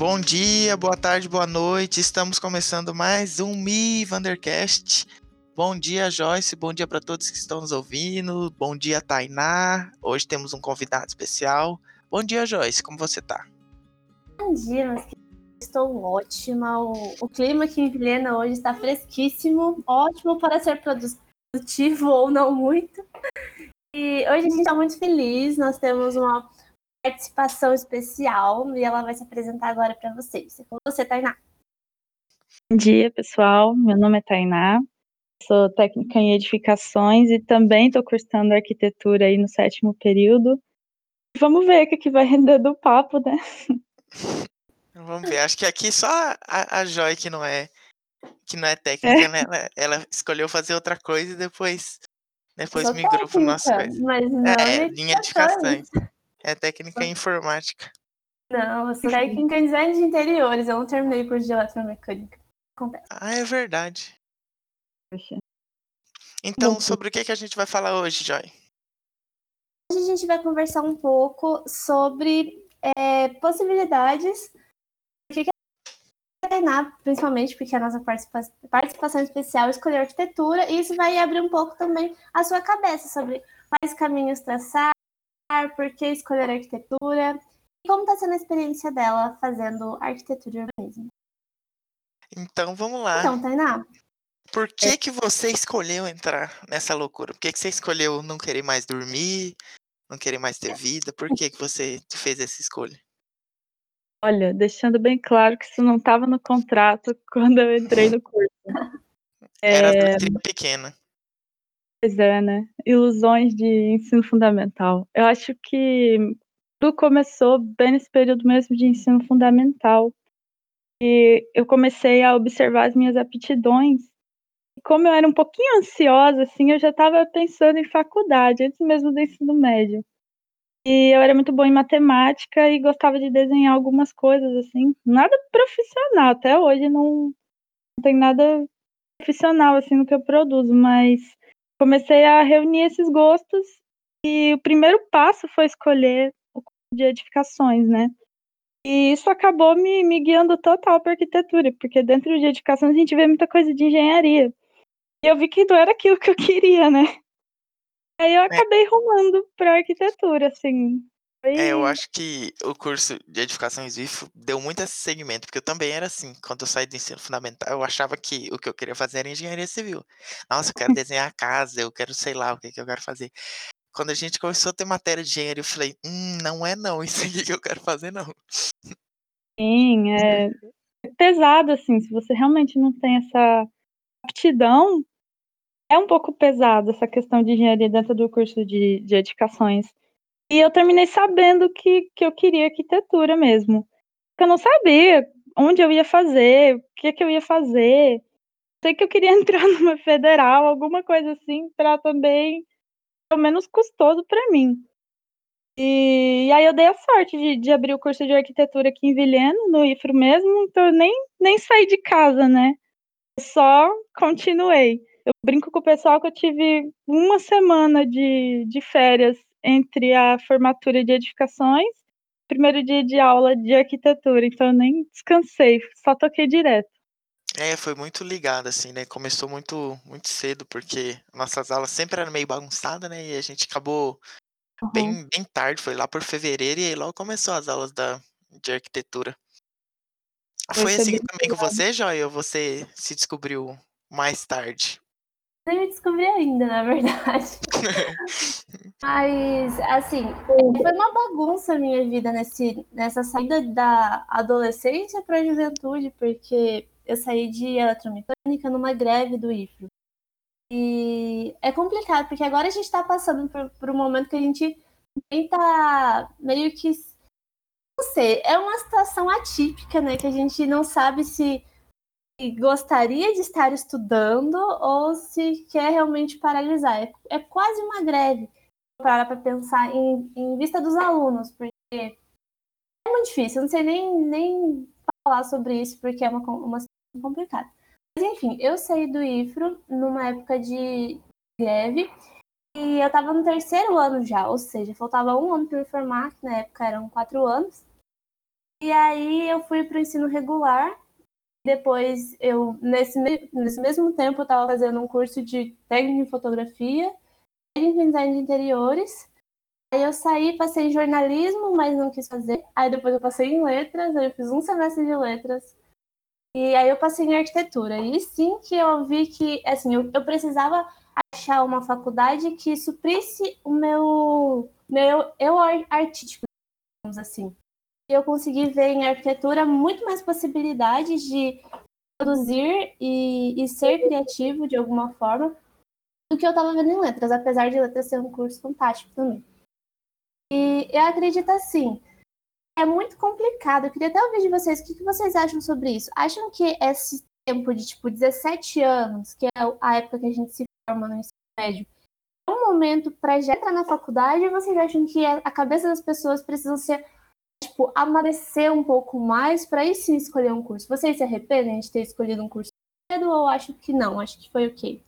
Bom dia, boa tarde, boa noite. Estamos começando mais um Mi Vandercast. Bom dia, Joyce. Bom dia para todos que estão nos ouvindo. Bom dia, Tainá. Hoje temos um convidado especial. Bom dia, Joyce. Como você tá? Bom dia. Estou ótima. O, o clima aqui em Vilhena hoje está fresquíssimo. Ótimo para ser produtivo ou não muito. E hoje a gente está muito feliz. Nós temos uma participação especial e ela vai se apresentar agora para vocês. É com você, Tainá. Bom dia, pessoal. Meu nome é Tainá. Sou técnica em edificações e também estou cursando arquitetura aí no sétimo período. Vamos ver o que, que vai render do papo, né? Vamos ver. Acho que aqui só a, a Joy que não é que não é técnica, é. né? Ela, ela, escolheu fazer outra coisa e depois depois migrou para o nosso coisa. Mas não é, linha de castanho. É técnica em informática. Não, eu sou técnica em design de interiores. Eu não terminei curso de eletromecânica. Acontece. Ah, é verdade. Então, sobre o que, que a gente vai falar hoje, Joy? Hoje a gente vai conversar um pouco sobre é, possibilidades que treinar, principalmente porque a nossa participa participação especial é escolher arquitetura, e isso vai abrir um pouco também a sua cabeça sobre quais caminhos traçar, por que escolher arquitetura e como está sendo a experiência dela fazendo arquitetura e urbanismo. Então vamos lá. Então, Tainá. Por que, é... que você escolheu entrar nessa loucura? Por que, que você escolheu não querer mais dormir, não querer mais ter vida? Por que, que você fez essa escolha? Olha, deixando bem claro que isso não estava no contrato quando eu entrei no curso. Era é... pequena. Pois é, né? Ilusões de ensino fundamental. Eu acho que tudo começou bem nesse período mesmo de ensino fundamental. E eu comecei a observar as minhas aptidões. E como eu era um pouquinho ansiosa, assim, eu já estava pensando em faculdade, antes mesmo do ensino médio. E eu era muito boa em matemática e gostava de desenhar algumas coisas, assim. Nada profissional, até hoje não, não tem nada profissional, assim, no que eu produzo, mas comecei a reunir esses gostos e o primeiro passo foi escolher o curso de edificações, né? E isso acabou me, me guiando total para arquitetura, porque dentro de edificações a gente vê muita coisa de engenharia. E eu vi que não era aquilo que eu queria, né? Aí eu é. acabei rumando para arquitetura, assim. É, eu acho que o curso de edificação em deu muito esse segmento, porque eu também era assim, quando eu saí do ensino fundamental, eu achava que o que eu queria fazer era engenharia civil. Nossa, eu quero desenhar casa, eu quero sei lá o que, que eu quero fazer. Quando a gente começou a ter matéria de engenharia, eu falei, hum, não é não, isso aqui que eu quero fazer não. Sim, é pesado, assim, se você realmente não tem essa aptidão, é um pouco pesado essa questão de engenharia dentro do curso de, de edificações. E eu terminei sabendo que, que eu queria arquitetura mesmo. Porque eu não sabia onde eu ia fazer, o que, que eu ia fazer. Sei que eu queria entrar numa federal, alguma coisa assim, para também, pelo menos custoso para mim. E, e, aí eu dei a sorte de, de, abrir o curso de arquitetura aqui em Vilhena, no IFRO mesmo, então eu nem, nem saí de casa, né? só continuei. Eu brinco com o pessoal que eu tive uma semana de, de férias entre a formatura de edificações primeiro dia de aula de arquitetura, então eu nem descansei, só toquei direto. É, foi muito ligado, assim, né? Começou muito, muito cedo, porque nossas aulas sempre eram meio bagunçadas, né? E a gente acabou uhum. bem, bem tarde, foi lá por fevereiro, e aí logo começou as aulas da, de arquitetura. Foi assim também com você, Joia, ou você se descobriu mais tarde? Nem me descobri ainda, na verdade. Mas, assim, foi uma bagunça a minha vida nesse, nessa saída da adolescência para a juventude, porque eu saí de eletromecânica numa greve do IFRO. E é complicado, porque agora a gente está passando por, por um momento que a gente tenta meio que. Não sei, é uma situação atípica, né? Que a gente não sabe se gostaria de estar estudando ou se quer realmente paralisar. É, é quase uma greve para pensar em, em vista dos alunos, porque é muito difícil. Eu não sei nem, nem falar sobre isso porque é uma, uma situação complicada. Mas enfim, eu saí do IFRO numa época de greve e eu estava no terceiro ano já, ou seja, faltava um ano para me formar, que na época eram quatro anos. E aí eu fui para o ensino regular. Depois eu, nesse, nesse mesmo tempo, eu estava fazendo um curso de técnica em fotografia, em design de interiores. Aí eu saí, passei em jornalismo, mas não quis fazer. Aí depois eu passei em letras, aí eu fiz um semestre de letras. E aí eu passei em arquitetura. E sim que eu vi que, assim, eu, eu precisava achar uma faculdade que suprisse o meu, meu eu artístico, digamos assim. Eu consegui ver em arquitetura muito mais possibilidades de produzir e, e ser criativo de alguma forma do que eu estava vendo em letras, apesar de letras ser um curso fantástico também. E eu acredito assim, é muito complicado. Eu queria até ouvir de vocês o que, que vocês acham sobre isso. Acham que esse tempo de tipo 17 anos, que é a época que a gente se forma no ensino médio, é um momento para já entrar na faculdade ou vocês acham que a cabeça das pessoas precisa ser tipo amadurecer um pouco mais para aí sim escolher um curso? Vocês se arrependem de ter escolhido um curso cedo ou acham que não? Acho que foi ok.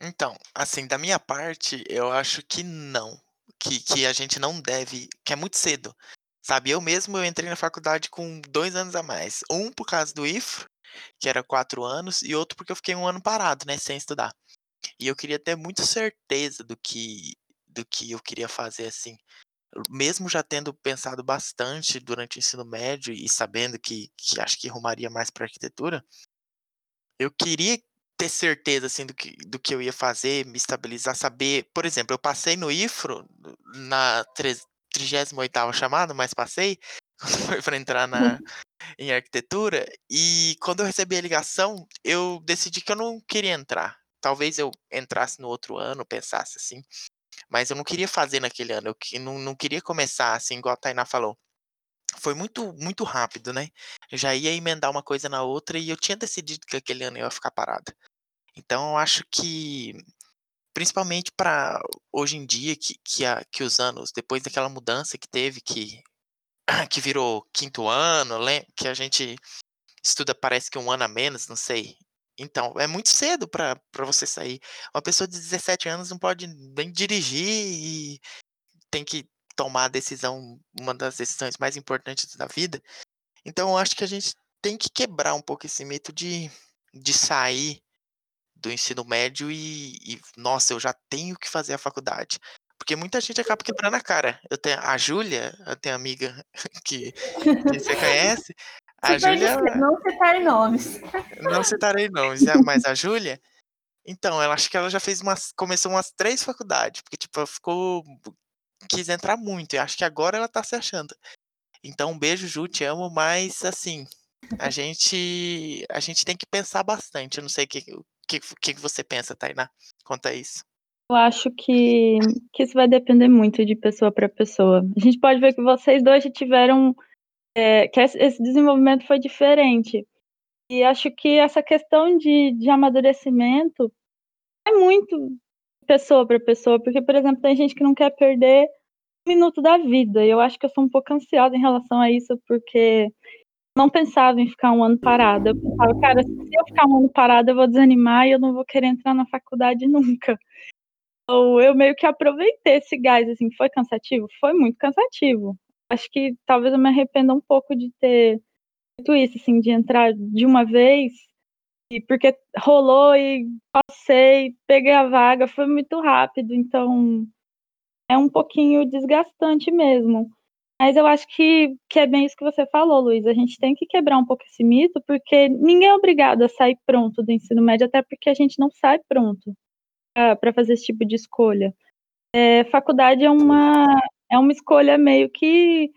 Então, assim, da minha parte, eu acho que não que, que a gente não deve, que é muito cedo. Sabe, eu mesmo eu entrei na faculdade com dois anos a mais. Um por causa do IF, que era quatro anos, e outro porque eu fiquei um ano parado, né, sem estudar. E eu queria ter muita certeza do que, do que eu queria fazer, assim. Mesmo já tendo pensado bastante durante o ensino médio e sabendo que, que acho que rumaria mais para arquitetura, eu queria ter certeza assim do que, do que eu ia fazer, me estabilizar, saber. Por exemplo, eu passei no IFRO na 38 chamada, mas passei quando foi para entrar na em arquitetura e quando eu recebi a ligação, eu decidi que eu não queria entrar. Talvez eu entrasse no outro ano, pensasse assim, mas eu não queria fazer naquele ano, eu não, não queria começar assim, igual a Tainá falou. Foi muito, muito rápido, né? Eu já ia emendar uma coisa na outra e eu tinha decidido que aquele ano eu ia ficar parada. Então eu acho que, principalmente para hoje em dia, que, que, a, que os anos, depois daquela mudança que teve, que, que virou quinto ano, que a gente estuda parece que um ano a menos, não sei. Então, é muito cedo para você sair. Uma pessoa de 17 anos não pode nem dirigir e tem que tomar a decisão, uma das decisões mais importantes da vida. Então, eu acho que a gente tem que quebrar um pouco esse mito de, de sair do ensino médio e, e, nossa, eu já tenho que fazer a faculdade. Porque muita gente acaba quebrando a cara. Eu tenho a Júlia, eu tenho amiga que, que você conhece. A Júlia. Não citar nomes. Não citarei nomes, é, mas a Júlia. Então, ela acho que ela já fez umas. Começou umas três faculdades, porque, tipo, ela ficou. Quis entrar muito, e acho que agora ela tá se achando. Então, um beijo, Ju, te amo, mas assim, a gente a gente tem que pensar bastante. Eu não sei o que, que, que você pensa, Tainá, quanto a isso? Eu acho que, que isso vai depender muito de pessoa para pessoa. A gente pode ver que vocês dois já tiveram. É, que esse desenvolvimento foi diferente. E acho que essa questão de, de amadurecimento é muito pessoa para pessoa, porque, por exemplo, tem gente que não quer perder um minuto da vida. E eu acho que eu sou um pouco ansiosa em relação a isso, porque não pensava em ficar um ano parada. Eu pensava, cara, se eu ficar um ano parada, eu vou desanimar e eu não vou querer entrar na faculdade nunca. Então, eu meio que aproveitei esse gás, assim, foi cansativo? Foi muito cansativo. Acho que talvez eu me arrependa um pouco de ter feito isso, assim, de entrar de uma vez, e porque rolou e passei, peguei a vaga, foi muito rápido, então é um pouquinho desgastante mesmo. Mas eu acho que, que é bem isso que você falou, Luiz. A gente tem que quebrar um pouco esse mito, porque ninguém é obrigado a sair pronto do ensino médio, até porque a gente não sai pronto para fazer esse tipo de escolha. É, faculdade é uma, é uma escolha meio que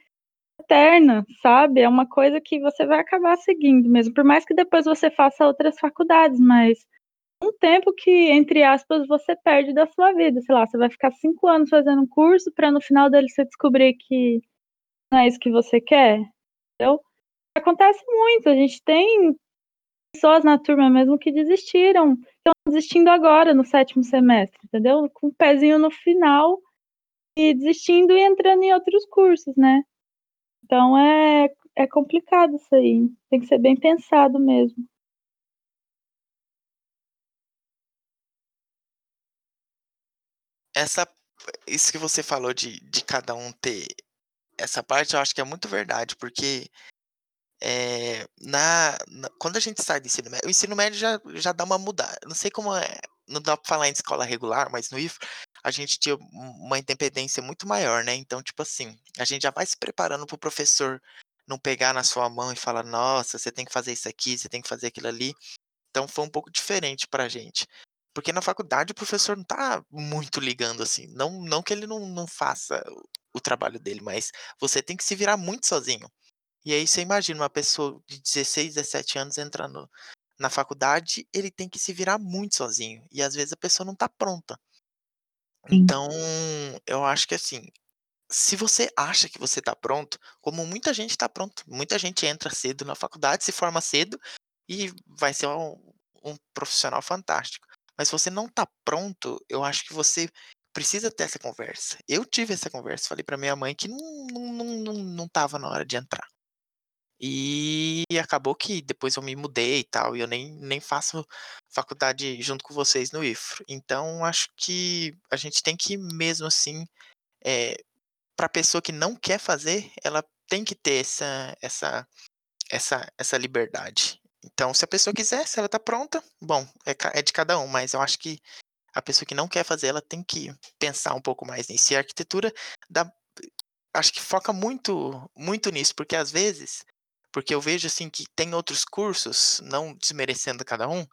eterna, sabe? É uma coisa que você vai acabar seguindo mesmo, por mais que depois você faça outras faculdades, mas um tempo que, entre aspas, você perde da sua vida. Sei lá, você vai ficar cinco anos fazendo um curso para no final dele você descobrir que não é isso que você quer, entendeu? Acontece muito, a gente tem pessoas na turma mesmo que desistiram, estão desistindo agora no sétimo semestre, entendeu? Com o um pezinho no final e desistindo e entrando em outros cursos, né? Então é, é complicado isso aí, tem que ser bem pensado mesmo. Essa, isso que você falou de, de cada um ter essa parte eu acho que é muito verdade, porque eh, na na quando a gente sai do ensino médio o ensino médio já já dá uma mudada, não sei como é, não dá pra falar em escola regular, mas no IFE, a gente tinha uma independência muito maior, né, então, tipo assim, a gente já vai se preparando para o professor não pegar na sua mão e falar: "Nossa, você tem que fazer isso aqui, você tem que fazer aquilo ali", então foi um pouco diferente pra gente. Porque na faculdade o professor não tá muito ligando, assim, não não que ele não não faça o trabalho dele, mas você tem que se virar muito sozinho. E aí você imagina uma pessoa de 16, 17 anos entrando na faculdade, ele tem que se virar muito sozinho, e às vezes a pessoa não tá pronta. Então, eu acho que assim, se você acha que você tá pronto, como muita gente tá pronto, muita gente entra cedo na faculdade, se forma cedo e vai ser um um profissional fantástico. Mas se você não tá pronto, eu acho que você precisa ter essa conversa. Eu tive essa conversa, falei pra minha mãe que não não não não não estava na hora de entrar. E acabou que depois eu me mudei e tal, e eu nem nem faço faculdade junto com vocês no IFRO. Então acho que a gente tem que mesmo assim, eh, pra pessoa que não quer fazer, ela tem que ter essa essa essa essa liberdade. Então se a pessoa quiser, se ela tá pronta, bom, é é de cada um, mas eu acho que a pessoa que não quer fazer, ela tem que pensar um pouco mais nisso. E a arquitetura dá acho que foca muito muito nisso, porque às vezes porque eu vejo, assim, que tem outros cursos, não desmerecendo cada um,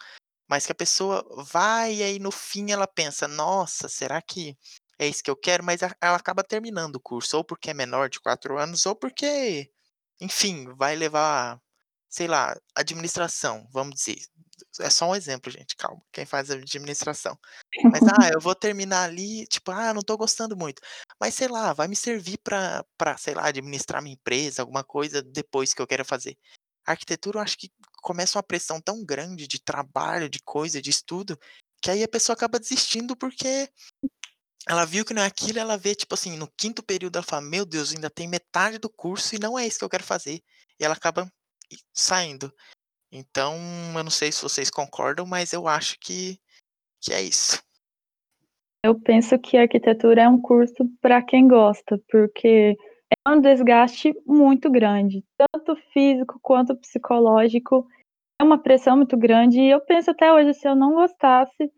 mas que a pessoa vai e aí no fim ela pensa: "Nossa, será que é isso que eu quero?", mas ela acaba terminando o curso, ou porque é menor de 4 anos ou porque, enfim, vai levar, sei lá, administração, vamos dizer, é só um exemplo gente, calma, quem faz administração. Mas: "Ah, eu vou terminar ali, tipo, ah, não tô gostando muito", mas sei lá, vai me servir pra pra, sei lá, administrar minha empresa, alguma coisa depois que eu queira fazer. Arquitetura eu acho que começa uma pressão tão grande de trabalho, de coisa, de estudo, que aí a pessoa acaba desistindo, porque ela viu que não é aquilo, ela vê, tipo assim, no 5º período ela fala: "Meu Deus, ainda tem metade do curso e não é isso que eu quero fazer", e ela acaba saindo. Então, eu não sei se vocês concordam, mas eu acho que que é isso. Eu penso que arquitetura é um curso pra quem gosta, porque é um desgaste muito grande, tanto físico quanto psicológico, é uma pressão muito grande e eu penso até hoje, se eu não gostasse,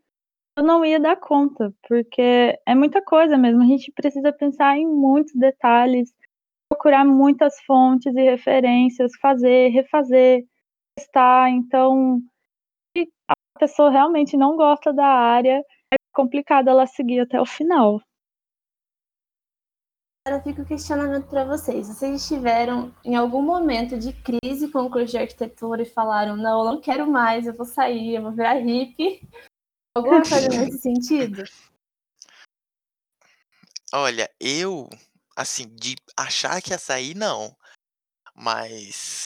eu não ia dar conta, porque é muita coisa mesmo, a gente precisa pensar em muitos detalhes, procurar muitas fontes e referências, fazer, refazer, testar, então, se a pessoa realmente não gosta da área, é complicado ela seguir até o final. Agora fica o questionamento pra vocês, vocês estiveram em algum momento de crise com o curso de arquitetura e falaram: "Não, eu não quero mais, eu vou sair, eu vou virar hippie", alguma coisa nesse sentido? Olha, eu, assim, de achar que ia sair não, mas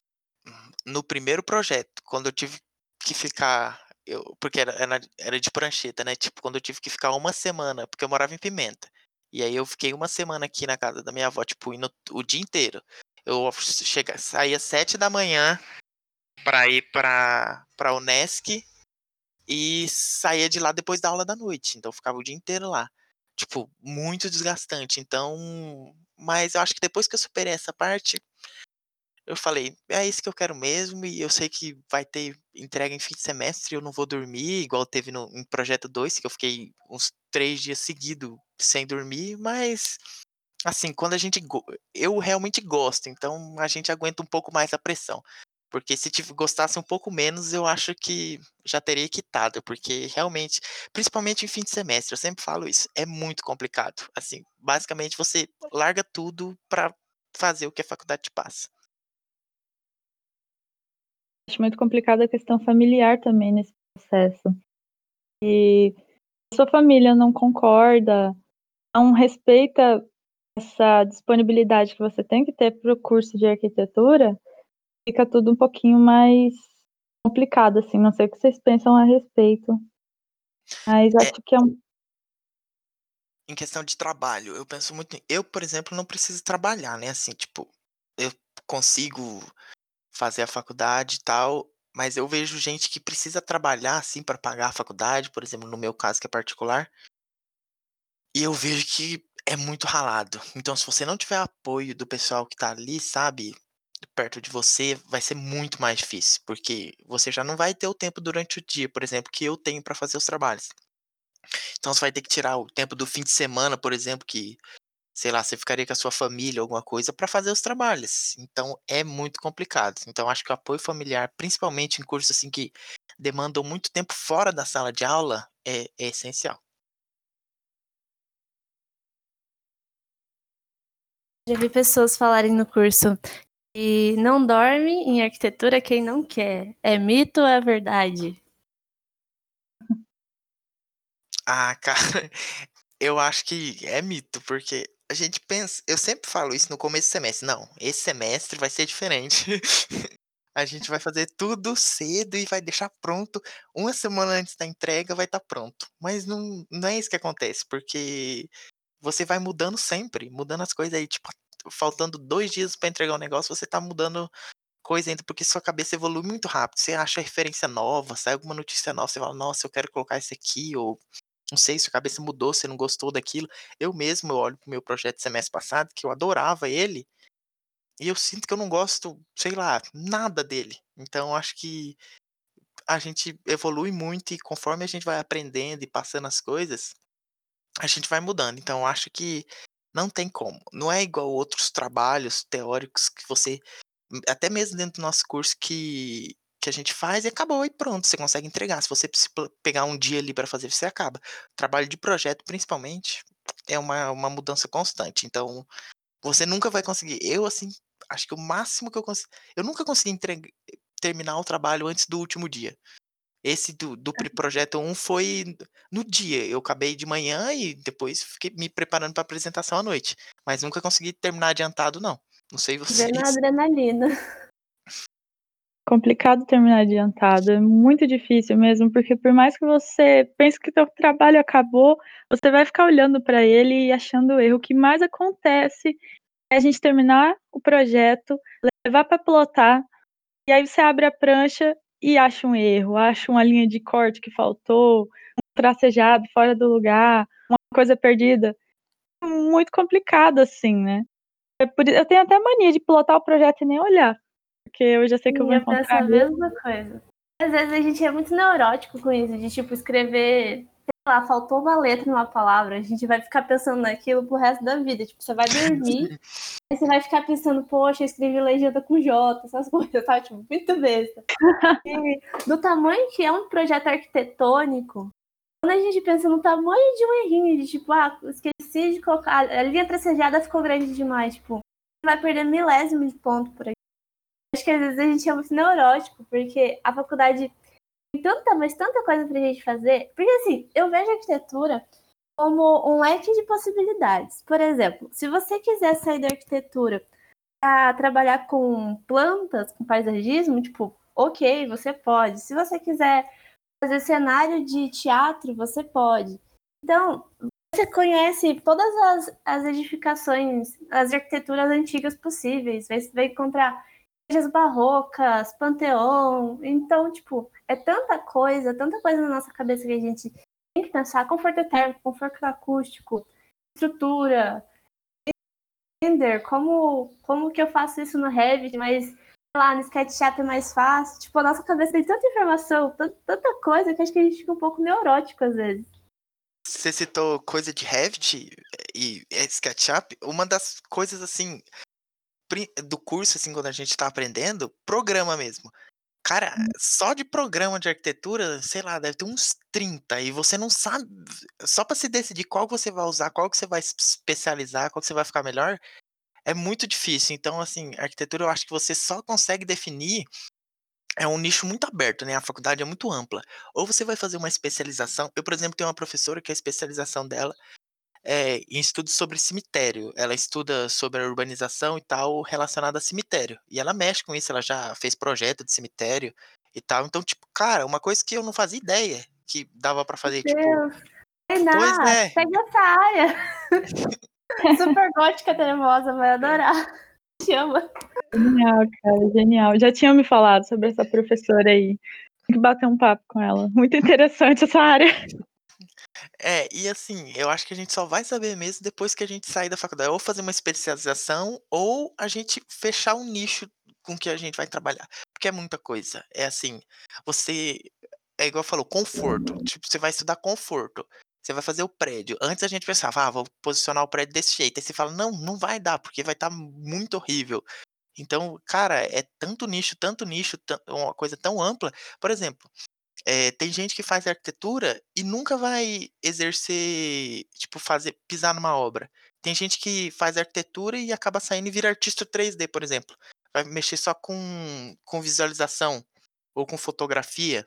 no primeiro projeto, quando eu tive que ficar eu porque era era de prancheta, né, tipo, quando eu tive que ficar 1 semana, porque eu morava em Pimenta, e aí eu fiquei 1 semana aqui na casa da minha avó, tipo, indo o dia inteiro. Eu chega saía 7h pra ir pra pra Unesc e saía de lá depois da aula da noite, então ficava o dia inteiro lá. Tipo, muito desgastante, então mas eu acho que depois que eu superei essa parte, eu falei: "É isso que eu quero mesmo e eu sei que vai ter entrega em fim de semestre eu não vou dormir igual teve no em projeto 2, que eu fiquei uns 3 dias seguido sem dormir", mas, assim, quando a gente eu realmente gosto, então a gente aguenta um pouco mais a pressão, porque se gostasse um pouco menos, eu acho que já teria quitado, porque realmente, principalmente em fim de semestre, eu sempre falo isso, é muito complicado, assim, basicamente você larga tudo pra fazer o que a faculdade te passa. Acho muito complicada a questão familiar também nesse processo. E sua família não concorda, não respeita essa disponibilidade que você tem que ter para o curso de arquitetura, fica tudo um pouquinho mais complicado, assim, não sei o que vocês pensam a respeito. Mas É acho que é um Em questão de trabalho, eu penso muito em eu, por exemplo, não preciso trabalhar, né, assim, tipo, eu consigo fazer a faculdade e tal, mas eu vejo gente que precisa trabalhar, assim, pra pagar a faculdade, por exemplo, no meu caso que é particular e eu vejo que é muito ralado. Então, se você não tiver apoio do pessoal que tá ali, sabe, perto de você, vai ser muito mais difícil, porque você já não vai ter o tempo durante o dia, por exemplo, que eu tenho para fazer os trabalhos. Então, você vai ter que tirar o tempo do fim de semana, por exemplo, que sei lá, você ficaria com a sua família, alguma coisa, para fazer os trabalhos. Então é muito complicado. Então acho que o apoio familiar, principalmente em cursos assim que demandam muito tempo fora da sala de aula, é, é essencial. Já vi pessoas falarem no curso que não dorme em arquitetura quem não quer. É mito ou é verdade? Ah, cara, eu acho que é mito, porque a gente pensa, eu sempre falo isso no começo do semestre, não, esse semestre vai ser diferente. A gente vai fazer tudo cedo e vai deixar pronto. Uma semana antes da entrega vai estar pronto. Mas não, não é isso que acontece, porque você vai mudando sempre, mudando as coisas aí, tipo, faltando dois dias para entregar um negócio, você tá mudando coisa ainda, porque sua cabeça evolui muito rápido. Você acha referência nova, sai alguma notícia nova, você fala, nossa, eu quero colocar isso aqui, ou não sei se a cabeça mudou, você não gostou daquilo. Eu mesmo, eu olho pro meu projeto semestre passado, que eu adorava ele, e eu sinto que eu não gosto, sei lá, nada dele. Então acho que a gente evolui muito e conforme a gente vai aprendendo e passando as coisas, a gente vai mudando. Então acho que não tem como. Não é igual outros trabalhos teóricos que você até mesmo dentro do nosso curso que que a gente faz e acabou e pronto, você consegue entregar. Se você pegar um dia ali para fazer, você acaba. Trabalho de projeto, principalmente, é uma, uma mudança constante. Então, você nunca vai conseguir. Eu, assim, acho que o máximo que eu consigo. Eu nunca consegui entregar, terminar o trabalho antes do último dia. Esse do, do projeto 1 foi no dia. Eu acabei de manhã e depois fiquei me preparando para apresentação à noite. Mas nunca consegui terminar adiantado, não. Não sei vocês. Vendo adrenalina complicado terminar adiantado, é muito difícil mesmo, porque por mais que você pense que seu trabalho acabou, você vai ficar olhando para ele e achando erro. O que mais acontece é a gente terminar o projeto, levar para plotar, e aí você abre a prancha e acha um erro, acha uma linha de corte que faltou, um tracejado fora do lugar, uma coisa perdida. Muito complicado assim, né? Eu tenho até mania de plotar o projeto e nem olhar porque eu já sei que eu vou encontrar. Eu penso a mesma coisa. Às vezes a gente é muito neurótico com isso, de tipo escrever, sei lá, faltou uma letra numa palavra, a gente vai ficar pensando naquilo pro resto da vida. Tipo, você vai dormir, aí você vai ficar pensando, poxa, eu escrevi legenda com J, essas coisas, tá? Tipo, muito besta. E, do tamanho que é um projeto arquitetônico, quando a gente pensa no tamanho de um errinho, de tipo, ah, esqueci de colocar, a linha tracejada ficou grande demais, tipo, vai perder milésimos de ponto por aqui. Acho que às vezes a gente é muito neurótico, porque a faculdade tem tanta, mas tanta coisa pra gente fazer. Porque assim, eu vejo a arquitetura como um leque de possibilidades. Por exemplo, se você quiser sair da arquitetura para trabalhar com plantas, com paisagismo, tipo, ok, você pode. Se você quiser fazer cenário de teatro, você pode. Então, você conhece todas as, as edificações, as arquiteturas antigas possíveis. Você vai encontrar igrejas barrocas, panteão. Então, tipo, é tanta coisa, tanta coisa na nossa cabeça que a gente tem que pensar. Conforto térmico, conforto acústico, estrutura, render, como, como que eu faço isso no Revit, mas lá no SketchUp é mais fácil. Tipo, a nossa cabeça tem tanta informação, tanta, coisa que acho que a gente fica um pouco neurótico às vezes. Você citou coisa de Revit e SketchUp. Uma das coisas assim do curso, assim, quando a gente tá aprendendo, programa mesmo. Cara, hum. só de programa de arquitetura, sei lá, deve ter uns 30 e você não sabe, só para se decidir qual você vai usar, qual que você vai especializar, qual que você vai ficar melhor, é muito difícil. Então, assim, arquitetura eu acho que você só consegue definir é um nicho muito aberto, né? A faculdade é muito ampla. Ou você vai fazer uma especialização. Eu, por exemplo, tenho uma professora que a especialização dela é, em estudos sobre cemitério. Ela estuda sobre a urbanização e tal relacionada a cemitério. E ela mexe com isso, ela já fez projeto de cemitério e tal. Então, tipo, cara, uma coisa que eu não fazia ideia que dava para fazer, Meu tipo. Deus. Renan, pois é. pega essa área. Super gótica tremosa, vai adorar. Chama. Genial, cara, genial. Já tinham me falado sobre essa professora aí. Tem que bater um papo com ela. Muito interessante essa área. É, e assim, eu acho que a gente só vai saber mesmo depois que a gente sair da faculdade, ou fazer uma especialização, ou a gente fechar um nicho com que a gente vai trabalhar, porque é muita coisa. É assim, você é igual falou, conforto, tipo, você vai estudar conforto, você vai fazer o prédio. Antes a gente pensava: "Ah, vou posicionar o prédio desse jeito", aí você fala: "Não, não vai dar, porque vai estar muito horrível". Então, cara, é tanto nicho, tanto nicho, uma coisa tão ampla. Por exemplo, eh, tem gente que faz arquitetura e nunca vai exercer, tipo, fazer pisar numa obra. Tem gente que faz arquitetura e acaba saindo e vira artista 3D, por exemplo. Vai mexer só com com visualização ou com fotografia.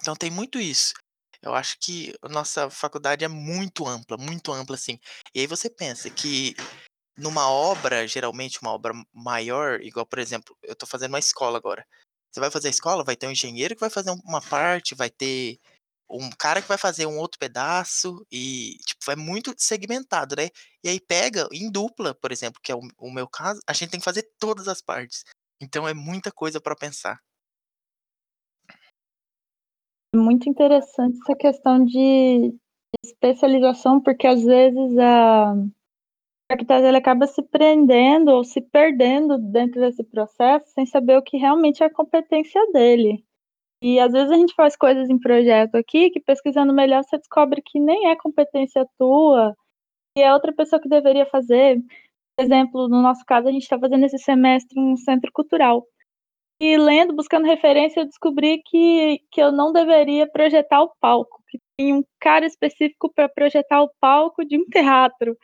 Então tem muito isso. Eu acho que nossa faculdade é muito ampla, muito ampla, assim. E aí você pensa que numa obra, geralmente uma obra maior, igual, por exemplo, eu tô fazendo uma escola agora. Você vai fazer a escola, vai ter um engenheiro que vai fazer um- uma parte, vai ter um cara que vai fazer um outro pedaço e, tipo, é muito segmentado, né? E aí pega em dupla, por exemplo, que é o, o meu caso, a gente tem que fazer todas as partes. Então é muita coisa para pensar. É muito interessante essa questão de especialização, porque às vezes a arquiteto ele acaba se prendendo ou se perdendo dentro desse processo sem saber o que realmente é a competência dele. E às vezes a gente faz coisas em projeto aqui que pesquisando melhor você descobre que nem é competência tua e é outra pessoa que deveria fazer. Por exemplo, no nosso caso, a gente está fazendo esse semestre um centro cultural. E lendo, buscando referência, eu descobri que, que eu não deveria projetar o palco, que tem um cara específico para projetar o palco de um teatro.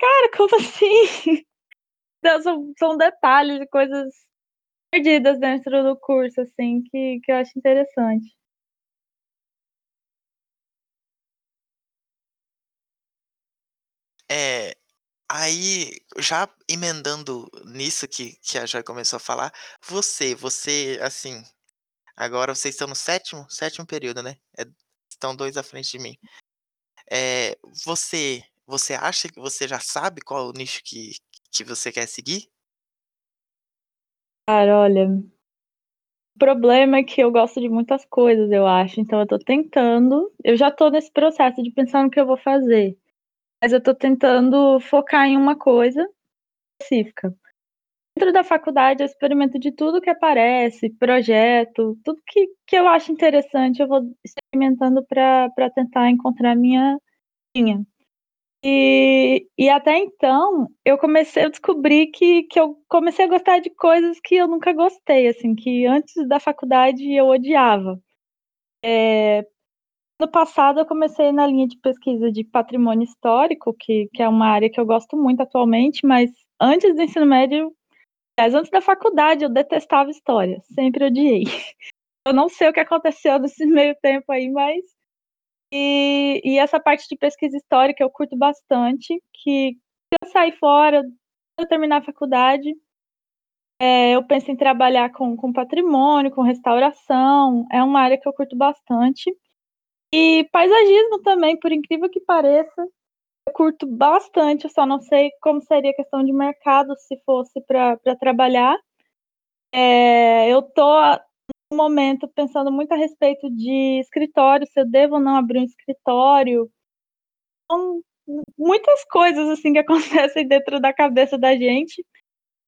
Cara, como assim? Então, são, são detalhes de coisas perdidas dentro do curso, assim, que, que eu acho interessante. É, aí, já emendando nisso que, que a Joy começou a falar, você, você, assim, agora vocês estão no sétimo, sétimo período, né? É, estão dois à frente de mim. É, você, você acha que você já sabe qual o nicho que, que você quer seguir? Cara, olha, o problema é que eu gosto de muitas coisas, eu acho. Então eu tô tentando. Eu já tô nesse processo de pensar no que eu vou fazer. Mas eu tô tentando focar em uma coisa específica. Dentro da faculdade, eu experimento de tudo que aparece, projeto, tudo que, que eu acho interessante, eu vou experimentando para tentar encontrar minha linha. E, e até então, eu comecei, eu descobri que, que eu comecei a gostar de coisas que eu nunca gostei, assim, que antes da faculdade eu odiava. É, no passado, eu comecei na linha de pesquisa de patrimônio histórico, que, que é uma área que eu gosto muito atualmente, mas antes do ensino médio, aliás, antes da faculdade, eu detestava história, sempre odiei. Eu não sei o que aconteceu nesse meio tempo aí, mas e, e, essa parte de pesquisa histórica eu curto bastante, que se eu sair fora, se eu terminar a faculdade, é, eu penso em trabalhar com, com patrimônio, com restauração, é uma área que eu curto bastante. E paisagismo também, por incrível que pareça, eu curto bastante, eu só não sei como seria a questão de mercado se fosse para trabalhar. É, eu tô momento pensando muito a respeito de escritório, se eu devo ou não abrir um escritório. São muitas coisas assim que acontecem dentro da cabeça da gente.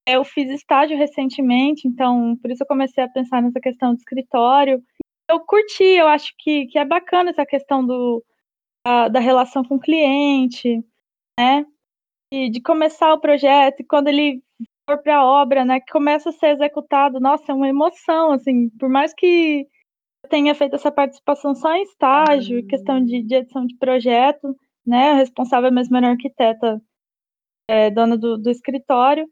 Eu fiz estágio recentemente, então por isso eu comecei a pensar nessa questão do escritório. Eu curti, eu acho que, que é bacana essa questão do, da, da relação com o cliente, né? E de começar o projeto e quando ele para a obra, né, que começa a ser executado, nossa, é uma emoção, assim, por mais que tenha feito essa participação só em estágio, questão de, de edição de projeto, né, a responsável mesmo era a arquiteta, é, dona do, do escritório,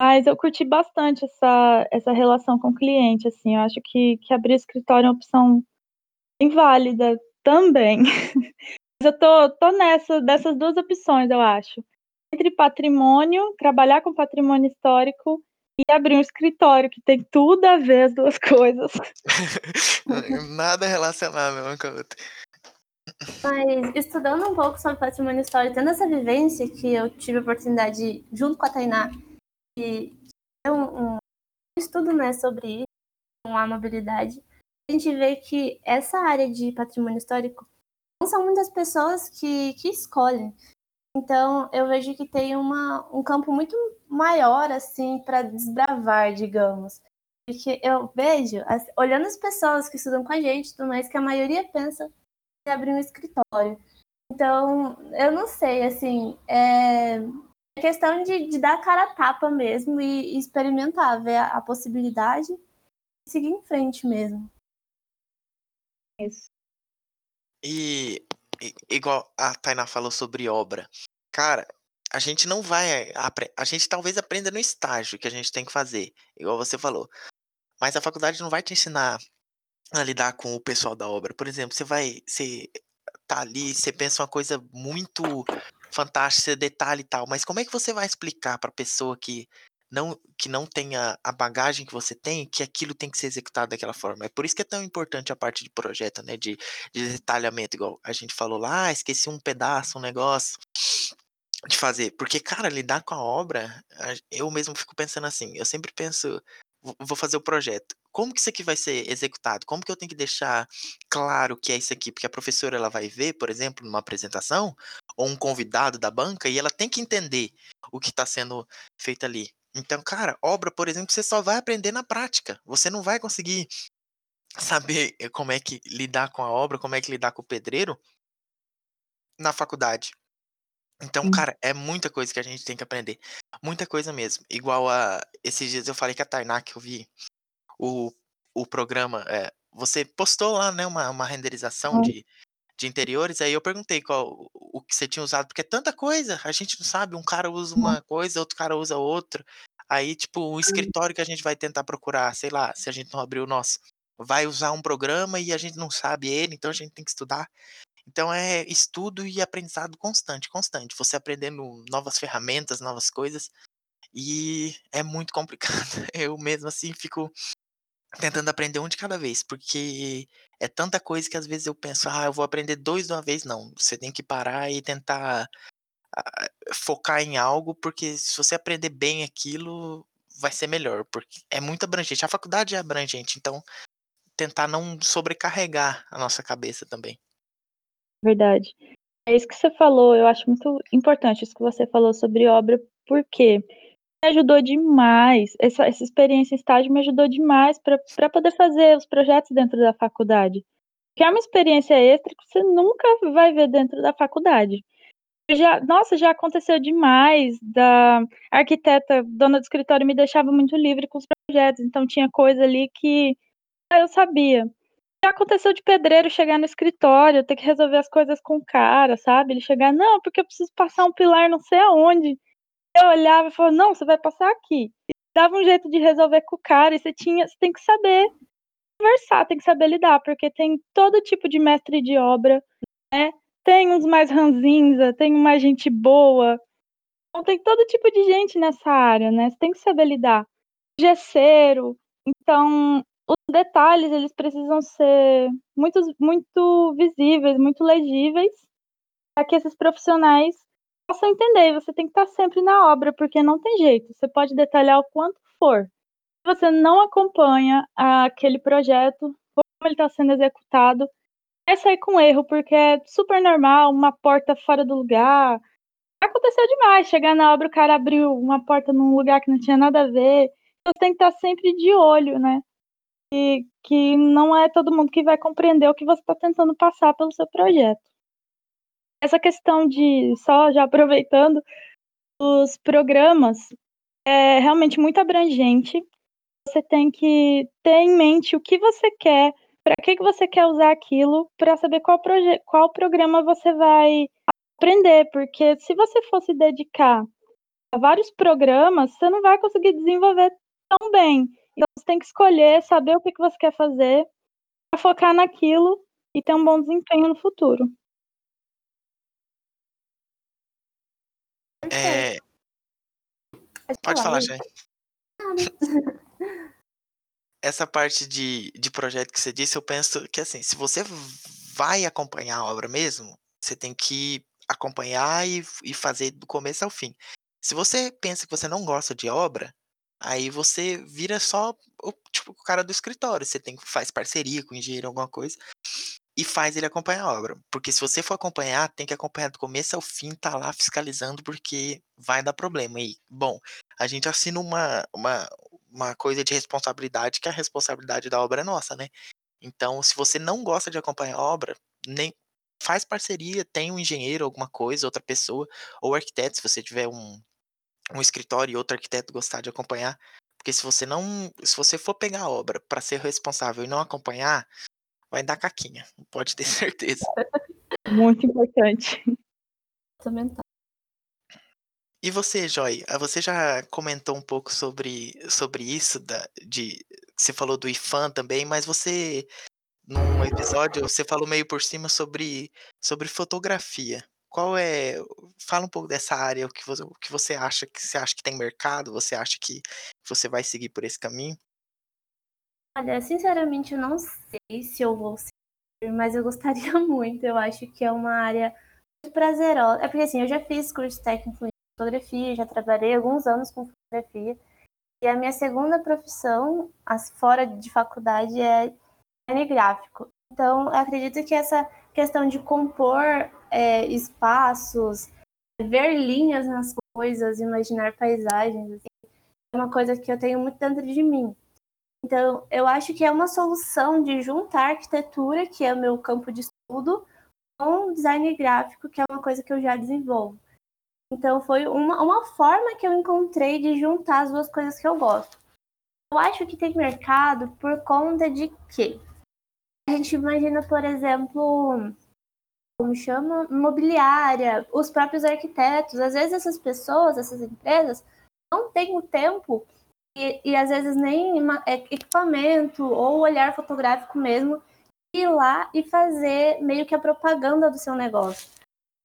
mas eu curti bastante essa, essa relação com o cliente, assim, eu acho que, que abrir escritório é uma opção bem válida também. Mas eu tô, tô nessa, dessas duas opções, eu acho entre patrimônio, trabalhar com patrimônio histórico e abrir um escritório, que tem tudo a ver as duas coisas. Nada relacionado uma com a outra. Mas estudando um pouco sobre patrimônio histórico, tendo essa vivência que eu tive a oportunidade, junto com a Tainá, de ter um, um estudo né, sobre isso, com a mobilidade, a gente vê que essa área de patrimônio histórico não são muitas pessoas que, que escolhem. Então, eu vejo que tem uma, um campo muito maior, assim, para desbravar, digamos. Porque eu vejo, olhando as pessoas que estudam com a gente, tudo mais, que a maioria pensa em abrir um escritório. Então, eu não sei, assim, é, é questão de, de dar a cara a tapa mesmo e, e experimentar, ver a, a possibilidade e seguir em frente mesmo. Isso. E igual a Tainá falou sobre obra. Cara, a gente não vai. A gente talvez aprenda no estágio que a gente tem que fazer, igual você falou. Mas a faculdade não vai te ensinar a lidar com o pessoal da obra. Por exemplo, você vai. Você tá ali, você pensa uma coisa muito fantástica, você detalha e tal. Mas como é que você vai explicar pra pessoa que não, que não tenha a bagagem que você tem, que aquilo tem que ser executado daquela forma. É por isso que é tão importante a parte de projeto, né? De, de detalhamento, igual a gente falou lá, ah, esqueci um pedaço, um negócio de fazer. Porque, cara, lidar com a obra, eu mesmo fico pensando assim, eu sempre penso, vou fazer o projeto. Como que isso aqui vai ser executado? Como que eu tenho que deixar claro que é isso aqui? Porque a professora ela vai ver, por exemplo, numa apresentação, ou um convidado da banca, e ela tem que entender o que está sendo feito ali. Então, cara, obra, por exemplo, você só vai aprender na prática. Você não vai conseguir saber eh, como é que lidar com a obra, como é que lidar com o pedreiro na faculdade. Então, cara, é muita coisa que a gente tem que aprender. Muita coisa mesmo. Igual a. Esses dias eu falei que a Tainá, que eu vi o, o programa. É, você postou lá, né, uma, uma renderização de, de interiores, aí eu perguntei qual o que você tinha usado, porque é tanta coisa, a gente não sabe, um cara usa uma coisa, outro cara usa outra. Aí, tipo, o escritório que a gente vai tentar procurar, sei lá, se a gente não abrir o nosso, vai usar um programa e a gente não sabe ele, então a gente tem que estudar. Então é estudo e aprendizado constante, constante. Você aprendendo novas ferramentas, novas coisas. E é muito complicado. Eu mesmo assim fico tentando aprender um de cada vez, porque é tanta coisa que às vezes eu penso, ah, eu vou aprender dois de uma vez, não. Você tem que parar e tentar ah, focar em algo, porque se você aprender bem aquilo, vai ser melhor, porque é muito abrangente. A faculdade é abrangente, então tentar não sobrecarregar a nossa cabeça também. Verdade. É isso que você falou, eu acho muito importante isso que você falou sobre obra, porque me ajudou demais. Essa, essa experiência em estágio me ajudou demais para poder fazer os projetos dentro da faculdade. Que é uma experiência extra que você nunca vai ver dentro da faculdade. Já, nossa, já aconteceu demais. Da arquiteta, dona do escritório, me deixava muito livre com os projetos. Então tinha coisa ali que eu sabia. Já aconteceu de pedreiro chegar no escritório, ter que resolver as coisas com o cara, sabe? Ele chegar, não, porque eu preciso passar um pilar não sei aonde eu olhava e falava, não, você vai passar aqui. Dava um jeito de resolver com o cara, e você tinha, você tem que saber conversar, tem que saber lidar, porque tem todo tipo de mestre de obra, né? Tem uns mais ranzinza, tem mais gente boa. Então tem todo tipo de gente nessa área, né? Você tem que saber lidar. Gesseiro. Então, os detalhes, eles precisam ser muito, muito visíveis, muito legíveis, para que esses profissionais possa entender. Você tem que estar sempre na obra, porque não tem jeito. Você pode detalhar o quanto for. Se você não acompanha aquele projeto, como ele está sendo executado, vai sair com erro, porque é super normal, uma porta fora do lugar. Aconteceu demais, chegar na obra, o cara abriu uma porta num lugar que não tinha nada a ver. Você tem que estar sempre de olho, né? E que não é todo mundo que vai compreender o que você está tentando passar pelo seu projeto essa questão de, só já aproveitando, os programas é realmente muito abrangente. Você tem que ter em mente o que você quer, para que, que você quer usar aquilo, para saber qual, qual programa você vai aprender, porque se você fosse dedicar a vários programas, você não vai conseguir desenvolver tão bem. Então você tem que escolher, saber o que, que você quer fazer, focar naquilo e ter um bom desempenho no futuro. É... Pode falar, gente. Essa parte de, de projeto que você disse, eu penso que assim, se você vai acompanhar a obra mesmo, você tem que acompanhar e, e fazer do começo ao fim. Se você pensa que você não gosta de obra, aí você vira só o tipo o cara do escritório. Você tem faz parceria com o engenheiro, alguma coisa. E faz ele acompanhar a obra. Porque se você for acompanhar, tem que acompanhar do começo ao fim, tá lá fiscalizando, porque vai dar problema. E, bom, a gente assina uma, uma, uma coisa de responsabilidade, que a responsabilidade da obra é nossa, né? Então, se você não gosta de acompanhar a obra, nem faz parceria, tem um engenheiro, alguma coisa, outra pessoa, ou arquiteto, se você tiver um, um escritório e outro arquiteto gostar de acompanhar. Porque se você não, se você for pegar a obra para ser responsável e não acompanhar, vai dar caquinha, pode ter certeza. Muito importante. E você, Joy? Ah, você já comentou um pouco sobre, sobre isso, da, de, você falou do IFAM também, mas você, num episódio, você falou meio por cima sobre, sobre fotografia. Qual é. Fala um pouco dessa área, o que você, o que você acha que você acha que tem mercado, você acha que você vai seguir por esse caminho? Olha, sinceramente, eu não sei se eu vou seguir, mas eu gostaria muito. Eu acho que é uma área muito prazerosa. É porque assim, eu já fiz curso técnico em fotografia, já trabalhei alguns anos com fotografia. E a minha segunda profissão, fora de faculdade, é design gráfico. Então, eu acredito que essa questão de compor é, espaços, ver linhas nas coisas, imaginar paisagens, assim, é uma coisa que eu tenho muito dentro de mim. Então, eu acho que é uma solução de juntar arquitetura, que é o meu campo de estudo, com design gráfico, que é uma coisa que eu já desenvolvo. Então, foi uma, uma forma que eu encontrei de juntar as duas coisas que eu gosto. Eu acho que tem mercado por conta de que a gente imagina, por exemplo, como chama? Imobiliária, os próprios arquitetos. Às vezes essas pessoas, essas empresas, não têm o tempo e, e às vezes nem é, equipamento ou olhar fotográfico mesmo, ir lá e fazer meio que a propaganda do seu negócio.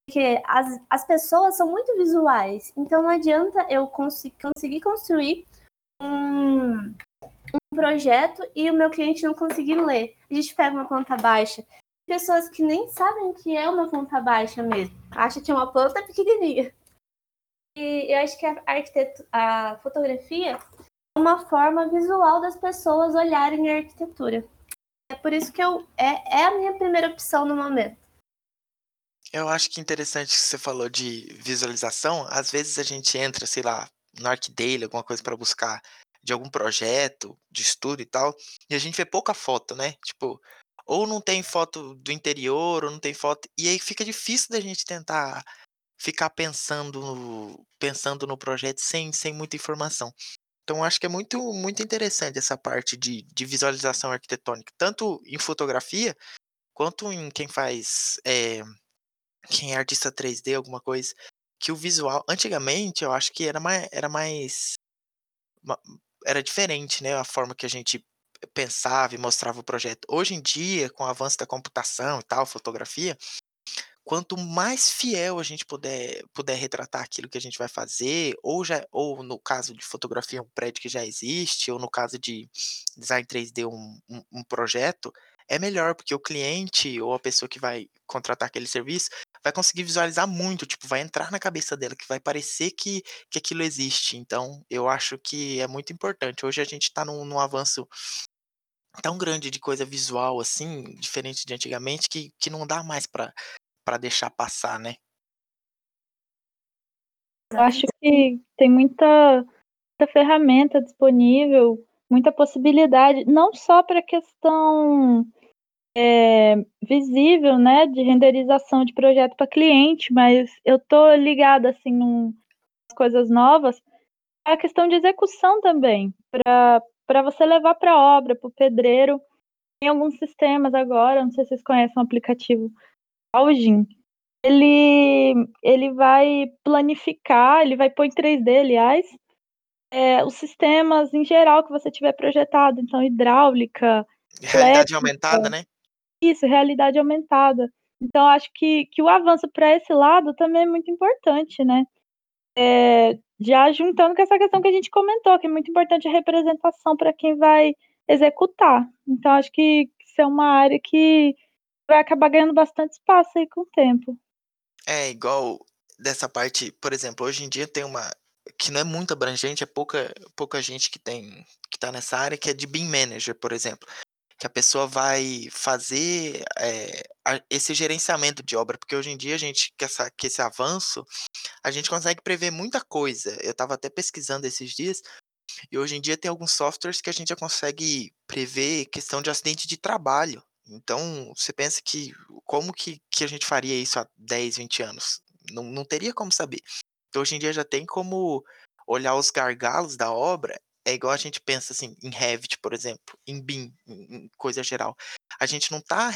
Porque as, as pessoas são muito visuais, então não adianta eu conseguir construir um, um projeto e o meu cliente não conseguir ler. A gente pega uma planta baixa. Pessoas que nem sabem o que é uma planta baixa mesmo. Acha que é uma planta pequenininha. E eu acho que a, a fotografia uma forma visual das pessoas olharem a arquitetura. É por isso que eu é, é a minha primeira opção no momento. Eu acho que interessante que você falou de visualização. Às vezes a gente entra, sei lá, no ArcDaily, alguma coisa para buscar de algum projeto, de estudo e tal, e a gente vê pouca foto, né? Tipo, ou não tem foto do interior, ou não tem foto, e aí fica difícil da gente tentar ficar pensando no, pensando no projeto sem, sem muita informação. Então, acho que é muito, muito interessante essa parte de, de visualização arquitetônica, tanto em fotografia, quanto em quem faz. É, quem é artista 3D, alguma coisa. Que o visual. Antigamente, eu acho que era mais. Era mais. Era diferente, né? A forma que a gente pensava e mostrava o projeto. Hoje em dia, com o avanço da computação e tal, fotografia, quanto mais fiel a gente puder, puder retratar aquilo que a gente vai fazer, ou, já, ou no caso de fotografia, um prédio que já existe, ou no caso de design 3D, um, um, um projeto, é melhor, porque o cliente ou a pessoa que vai contratar aquele serviço vai conseguir visualizar muito, tipo, vai entrar na cabeça dela, que vai parecer que, que aquilo existe. Então, eu acho que é muito importante. Hoje a gente está num, num avanço tão grande de coisa visual, assim, diferente de antigamente, que, que não dá mais para para deixar passar, né? Eu acho que tem muita, muita ferramenta disponível, muita possibilidade, não só para questão é, visível, né, de renderização de projeto para cliente, mas eu tô ligada assim em coisas novas, a questão de execução também, para você levar para obra, para o pedreiro. Tem alguns sistemas agora, não sei se vocês conhecem um aplicativo Algin, ele, ele vai planificar, ele vai pôr em 3D, aliás, é, os sistemas em geral que você tiver projetado, então hidráulica, realidade elétrica, aumentada, né? Isso, realidade aumentada. Então acho que, que o avanço para esse lado também é muito importante, né? É, já juntando com essa questão que a gente comentou, que é muito importante a representação para quem vai executar. Então acho que isso é uma área que vai acabar ganhando bastante espaço aí com o tempo. É igual dessa parte, por exemplo, hoje em dia tem uma que não é muito abrangente, é pouca, pouca gente que tem que tá nessa área, que é de BIM Manager, por exemplo. que a pessoa vai fazer é, esse gerenciamento de obra, porque hoje em dia a gente, com, essa, com esse avanço, a gente consegue prever muita coisa. Eu estava até pesquisando esses dias, e hoje em dia tem alguns softwares que a gente já consegue prever questão de acidente de trabalho. Então, você pensa que como que, que a gente faria isso há 10, 20 anos? Não, não teria como saber. Então, hoje em dia já tem como olhar os gargalos da obra. É igual a gente pensa assim, em Revit, por exemplo, em BIM, em coisa geral. A gente não está